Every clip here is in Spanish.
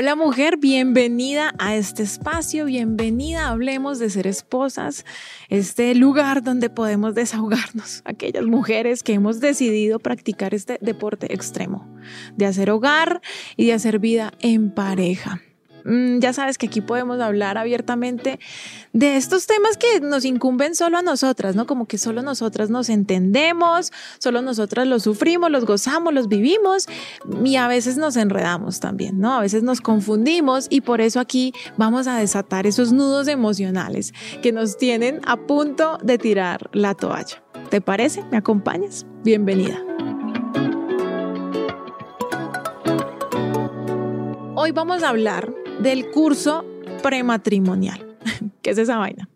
Hola mujer, bienvenida a este espacio, bienvenida Hablemos de ser esposas, este lugar donde podemos desahogarnos, aquellas mujeres que hemos decidido practicar este deporte extremo, de hacer hogar y de hacer vida en pareja. Mm, ya sabes que aquí podemos hablar abiertamente de estos temas que nos incumben solo a nosotras, ¿no? Como que solo nosotras nos entendemos, solo nosotras los sufrimos, los gozamos, los vivimos y a veces nos enredamos también, ¿no? A veces nos confundimos y por eso aquí vamos a desatar esos nudos emocionales que nos tienen a punto de tirar la toalla. ¿Te parece? ¿Me acompañas? Bienvenida. Hoy vamos a hablar del curso prematrimonial. ¿Qué es esa vaina?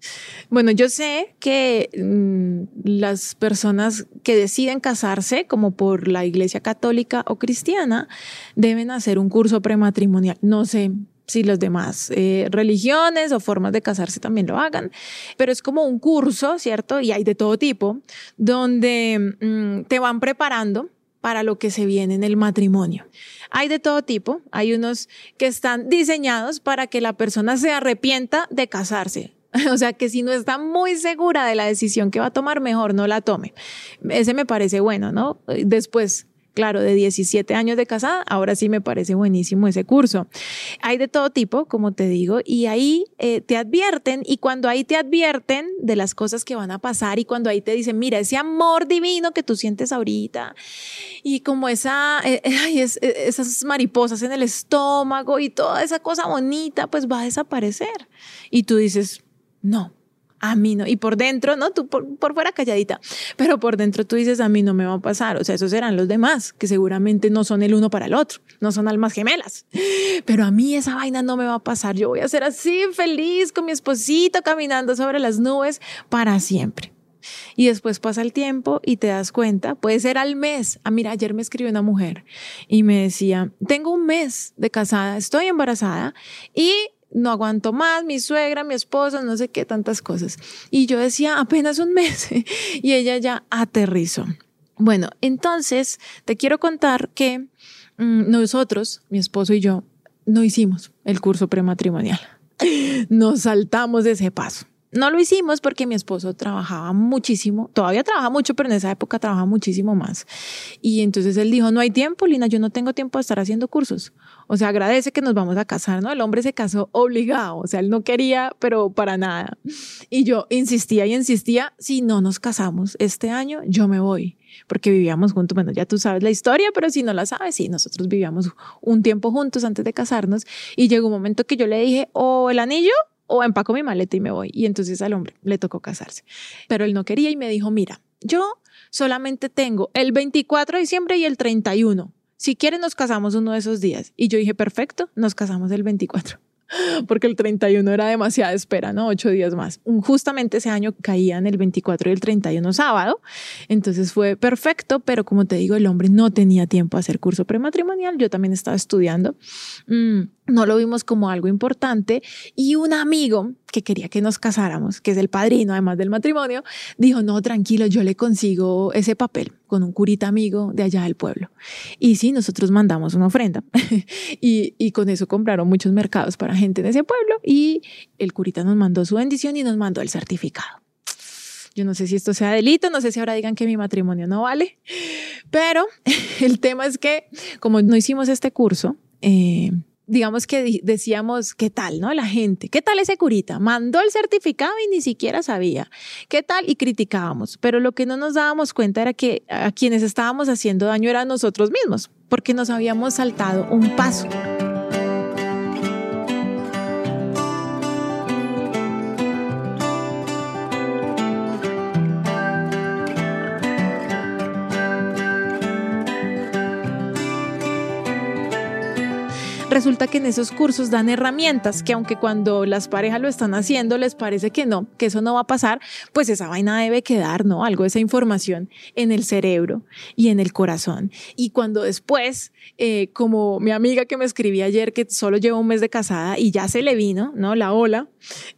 Bueno, yo sé que mm, las personas que deciden casarse, como por la iglesia católica o cristiana, deben hacer un curso prematrimonial. No sé si los demás eh, religiones o formas de casarse también lo hagan, pero es como un curso, ¿cierto? Y hay de todo tipo, donde mm, te van preparando para lo que se viene en el matrimonio. Hay de todo tipo, hay unos que están diseñados para que la persona se arrepienta de casarse. O sea, que si no está muy segura de la decisión que va a tomar, mejor no la tome. Ese me parece bueno, ¿no? Después, claro, de 17 años de casada, ahora sí me parece buenísimo ese curso. Hay de todo tipo, como te digo, y ahí eh, te advierten, y cuando ahí te advierten de las cosas que van a pasar, y cuando ahí te dicen, mira, ese amor divino que tú sientes ahorita, y como esa, eh, eh, esas mariposas en el estómago y toda esa cosa bonita, pues va a desaparecer. Y tú dices, no, a mí no. Y por dentro, ¿no? Tú por, fuera calladita, pero por dentro tú dices, a mí no me va a pasar. O sea, esos serán los demás, que seguramente no son el uno para el otro, no son almas gemelas. Pero a mí esa vaina no me va a pasar. Yo voy a ser así feliz con mi esposito caminando sobre las nubes para siempre. Y después pasa el tiempo y te das cuenta, puede ser al mes. Ah, mira, ayer me escribió una mujer y me decía, tengo un mes de casada, estoy embarazada y no aguanto más, mi suegra, mi esposa, no sé qué, tantas cosas. Y yo decía, apenas un mes. y ella ya aterrizó. Bueno, entonces te quiero contar que mm, nosotros, mi esposo y yo, no hicimos el curso prematrimonial. Nos saltamos de ese paso. No lo hicimos porque mi esposo trabajaba muchísimo, todavía trabaja mucho, pero en esa época trabajaba muchísimo más. Y entonces él dijo, no hay tiempo, Lina, yo no tengo tiempo de estar haciendo cursos. O sea, agradece que nos vamos a casar, ¿no? El hombre se casó obligado, o sea, él no quería, pero para nada. Y yo insistía y insistía, si no nos casamos este año, yo me voy, porque vivíamos juntos. Bueno, ya tú sabes la historia, pero si no la sabes, sí, nosotros vivíamos un tiempo juntos antes de casarnos y llegó un momento que yo le dije, o el anillo o empaco mi maleta y me voy. Y entonces al hombre le tocó casarse. Pero él no quería y me dijo, mira, yo solamente tengo el 24 de diciembre y el 31. Si quieres nos casamos uno de esos días. Y yo dije, perfecto, nos casamos el 24 porque el 31 era demasiada espera, ¿no? Ocho días más. Justamente ese año caían el 24 y el 31 sábado, entonces fue perfecto, pero como te digo, el hombre no tenía tiempo a hacer curso prematrimonial, yo también estaba estudiando. Mm, no lo vimos como algo importante y un amigo que quería que nos casáramos, que es el padrino además del matrimonio, dijo, no, tranquilo, yo le consigo ese papel con un curita amigo de allá del pueblo. Y sí, nosotros mandamos una ofrenda y, y con eso compraron muchos mercados para gente de ese pueblo y el curita nos mandó su bendición y nos mandó el certificado. Yo no sé si esto sea delito, no sé si ahora digan que mi matrimonio no vale, pero el tema es que como no hicimos este curso, eh, digamos que decíamos, ¿qué tal, no? La gente, ¿qué tal ese curita? Mandó el certificado y ni siquiera sabía. ¿Qué tal? Y criticábamos. Pero lo que no nos dábamos cuenta era que a quienes estábamos haciendo daño eran nosotros mismos, porque nos habíamos saltado un paso. Resulta que en esos cursos dan herramientas que aunque cuando las parejas lo están haciendo les parece que no, que eso no va a pasar, pues esa vaina debe quedar, ¿no? Algo de esa información en el cerebro y en el corazón. Y cuando después, eh, como mi amiga que me escribía ayer que solo lleva un mes de casada y ya se le vino, ¿no? La ola,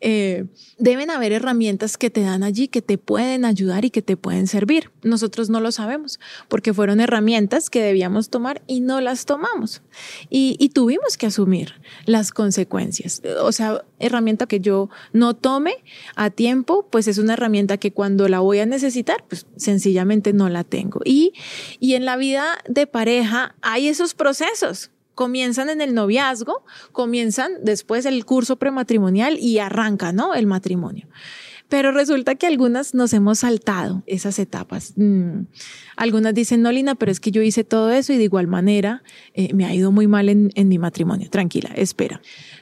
eh, deben haber herramientas que te dan allí que te pueden ayudar y que te pueden servir. Nosotros no lo sabemos porque fueron herramientas que debíamos tomar y no las tomamos. Y, y tuvimos que asumir las consecuencias. O sea, herramienta que yo no tome a tiempo, pues es una herramienta que cuando la voy a necesitar, pues sencillamente no la tengo. Y, y en la vida de pareja hay esos procesos comienzan en el noviazgo, comienzan después el curso prematrimonial y arranca, ¿no? El matrimonio. Pero resulta que algunas nos hemos saltado esas etapas. Mm. Algunas dicen, no, Lina, pero es que yo hice todo eso y de igual manera eh, me ha ido muy mal en, mi matrimonio. Tranquila, espera.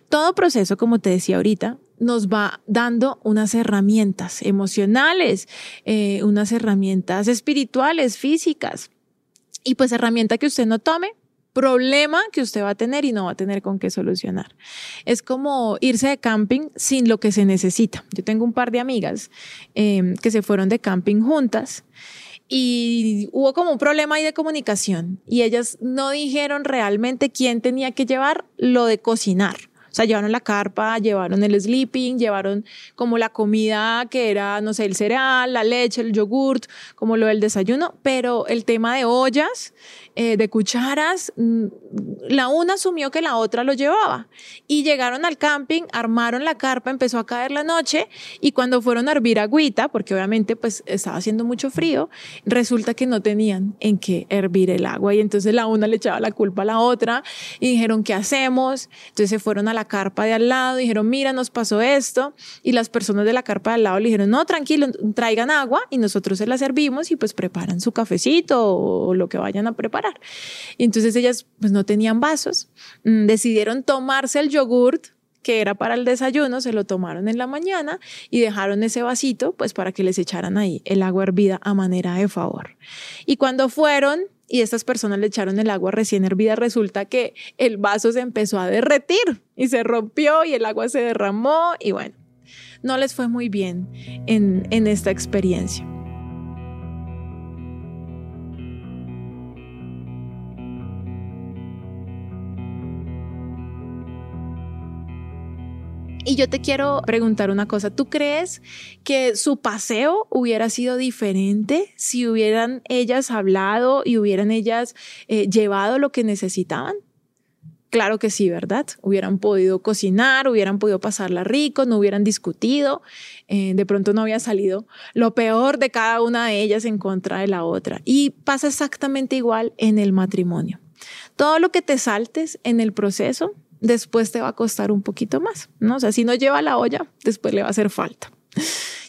Todo proceso, como te decía ahorita, nos va dando unas herramientas emocionales, eh, unas herramientas espirituales, físicas. Y pues herramienta que usted no tome, problema que usted va a tener y no va a tener con qué solucionar. Es como irse de camping sin lo que se necesita. Yo tengo un par de amigas em, que se fueron de camping juntas y hubo como un problema ahí de comunicación y ellas no dijeron realmente quién tenía que llevar lo de cocinar. O sea, llevaron la carpa, llevaron el sleeping, llevaron como la comida que era, no sé, el cereal, la leche, el yogurt, como lo del desayuno, pero el tema de ollas eh, de cucharas, mm, la una asumió que la otra lo llevaba. Y llegaron al camping, armaron la carpa, empezó a caer la noche y cuando fueron a hervir agüita, porque obviamente pues estaba haciendo mucho frío, resulta que no tenían en qué hervir el agua y entonces la una le echaba la culpa a la otra y dijeron, ¿qué hacemos? Entonces se fueron a la carpa de al lado, dijeron, mira, nos pasó esto y las personas de la carpa de al lado le dijeron, no, tranquilo, traigan agua y nosotros se la servimos y pues preparan su cafecito o lo que vayan a preparar. Y entonces ellas pues no tenían vasos, mm, decidieron tomarse el yogurt que era para el desayuno, se lo tomaron en la mañana y dejaron ese vasito pues para que les echaran ahí el agua hervida a manera de favor. Y cuando fueron y estas personas le echaron el agua recién hervida, resulta que el vaso se empezó a derretir y se rompió y el agua se derramó y bueno, no les fue muy bien en, en esta experiencia. Y yo te quiero preguntar una cosa, ¿tú crees que su paseo hubiera sido diferente si hubieran ellas hablado y hubieran ellas eh, llevado lo que necesitaban? Claro que sí, ¿verdad? Hubieran podido cocinar, hubieran podido pasarla rico, no hubieran discutido, eh, de pronto no había salido lo peor de cada una de ellas en contra de la otra. Y pasa exactamente igual en el matrimonio. Todo lo que te saltes en el proceso después te va a costar un poquito más, ¿no? O sea, si no lleva la olla, después le va a hacer falta.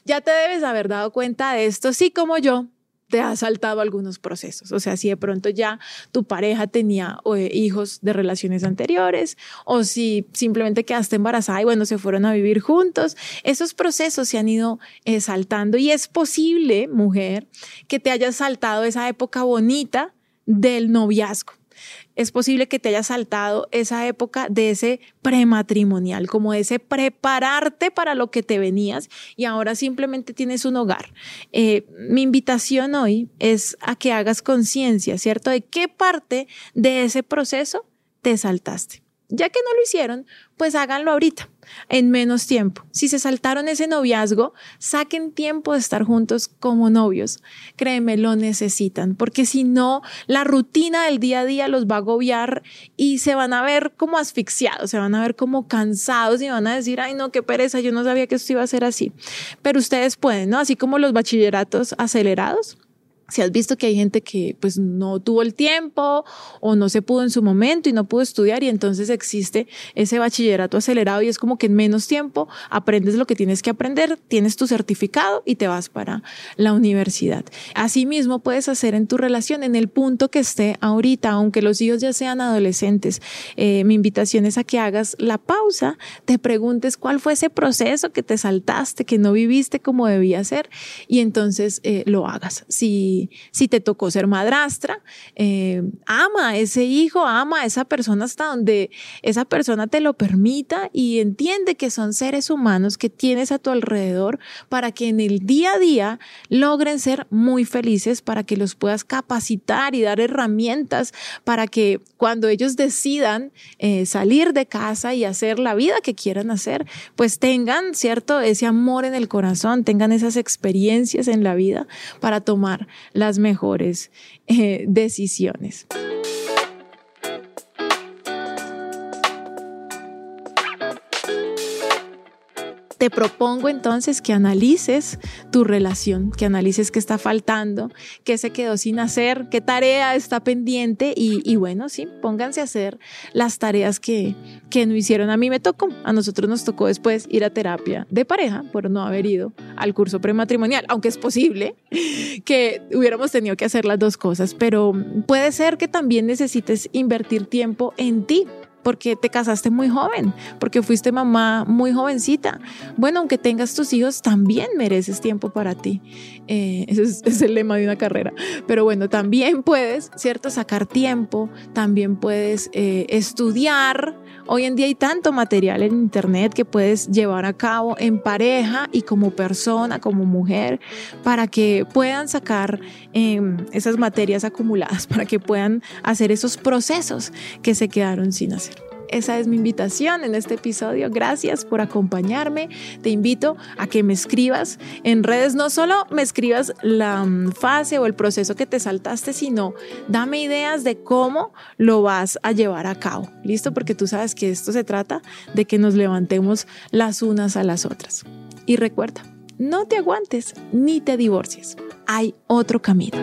Ya te debes haber dado cuenta de esto, sí como yo, te ha saltado algunos procesos. O sea, si de pronto ya tu pareja tenía eh, hijos de relaciones anteriores o si simplemente quedaste embarazada y bueno, se fueron a vivir juntos, esos procesos se han ido eh, saltando y es posible, mujer, que te hayas saltado esa época bonita del noviazgo es posible que te haya saltado esa época de ese prematrimonial, como ese prepararte para lo que te venías y ahora simplemente tienes un hogar. Eh, mi invitación hoy es a que hagas conciencia, ¿cierto? De qué parte de ese proceso te saltaste. Ya que no lo hicieron, pues háganlo ahorita, en menos tiempo. Si se saltaron ese noviazgo, saquen tiempo de estar juntos como novios. Créeme, lo necesitan, porque si no, la rutina del día a día los va a agobiar y se van a ver como asfixiados, se van a ver como cansados y van a decir, ay no, qué pereza, yo no sabía que esto iba a ser así. Pero ustedes pueden, ¿no? Así como los bachilleratos acelerados si has visto que hay gente que pues no tuvo el tiempo o no se pudo en su momento y no pudo estudiar y entonces existe ese bachillerato acelerado y es como que en menos tiempo aprendes lo que tienes que aprender, tienes tu certificado y te vas para la universidad. Asimismo puedes hacer en tu relación en el punto que esté ahorita, aunque los hijos ya sean adolescentes. Eh, mi invitación es a que hagas la pausa, te preguntes cuál fue ese proceso que te saltaste, que no viviste como debía ser y entonces eh, lo hagas. Si te tocó ser madrastra, eh, ama a ese hijo, ama a esa persona hasta donde esa persona te lo permita y entiende que son seres humanos que tienes a tu alrededor para que en el día a día logren ser muy felices, para que los puedas capacitar y dar herramientas para que cuando ellos decidan eh, salir de casa y hacer la vida que quieran hacer, pues tengan, ¿cierto? Ese amor en el corazón, tengan esas experiencias en la vida para tomar las mejores eh, decisiones. Te propongo entonces que analices tu relación, que analices qué está faltando, qué se quedó sin hacer, qué tarea está pendiente y, bueno, sí, pónganse a hacer las tareas que, que no hicieron. A mí me tocó, a nosotros nos tocó después ir a terapia de pareja por no haber ido al curso prematrimonial, aunque es posible que hubiéramos tenido que hacer las dos cosas, pero puede ser que también necesites invertir tiempo en ti porque te casaste muy joven, porque fuiste mamá muy jovencita. Bueno, aunque tengas tus hijos, también mereces tiempo para ti. Eh, ese es, el lema de una carrera. Pero bueno, también puedes, ¿cierto? Sacar tiempo, también puedes eh, estudiar. Hoy en día hay tanto material en Internet que puedes llevar a cabo en pareja y como persona, como mujer, para que puedan sacar em, esas materias acumuladas, para que puedan hacer esos procesos que se quedaron sin hacer. Esa es mi invitación en este episodio. Gracias por acompañarme. Te invito a que me escribas en redes, no solo me escribas la mm, fase o el proceso que te saltaste, sino dame ideas de cómo lo vas a llevar a cabo. ¿Listo? Porque tú sabes que esto se trata de que nos levantemos las unas a las otras. Y recuerda, no te aguantes ni te divorcies. Hay otro camino.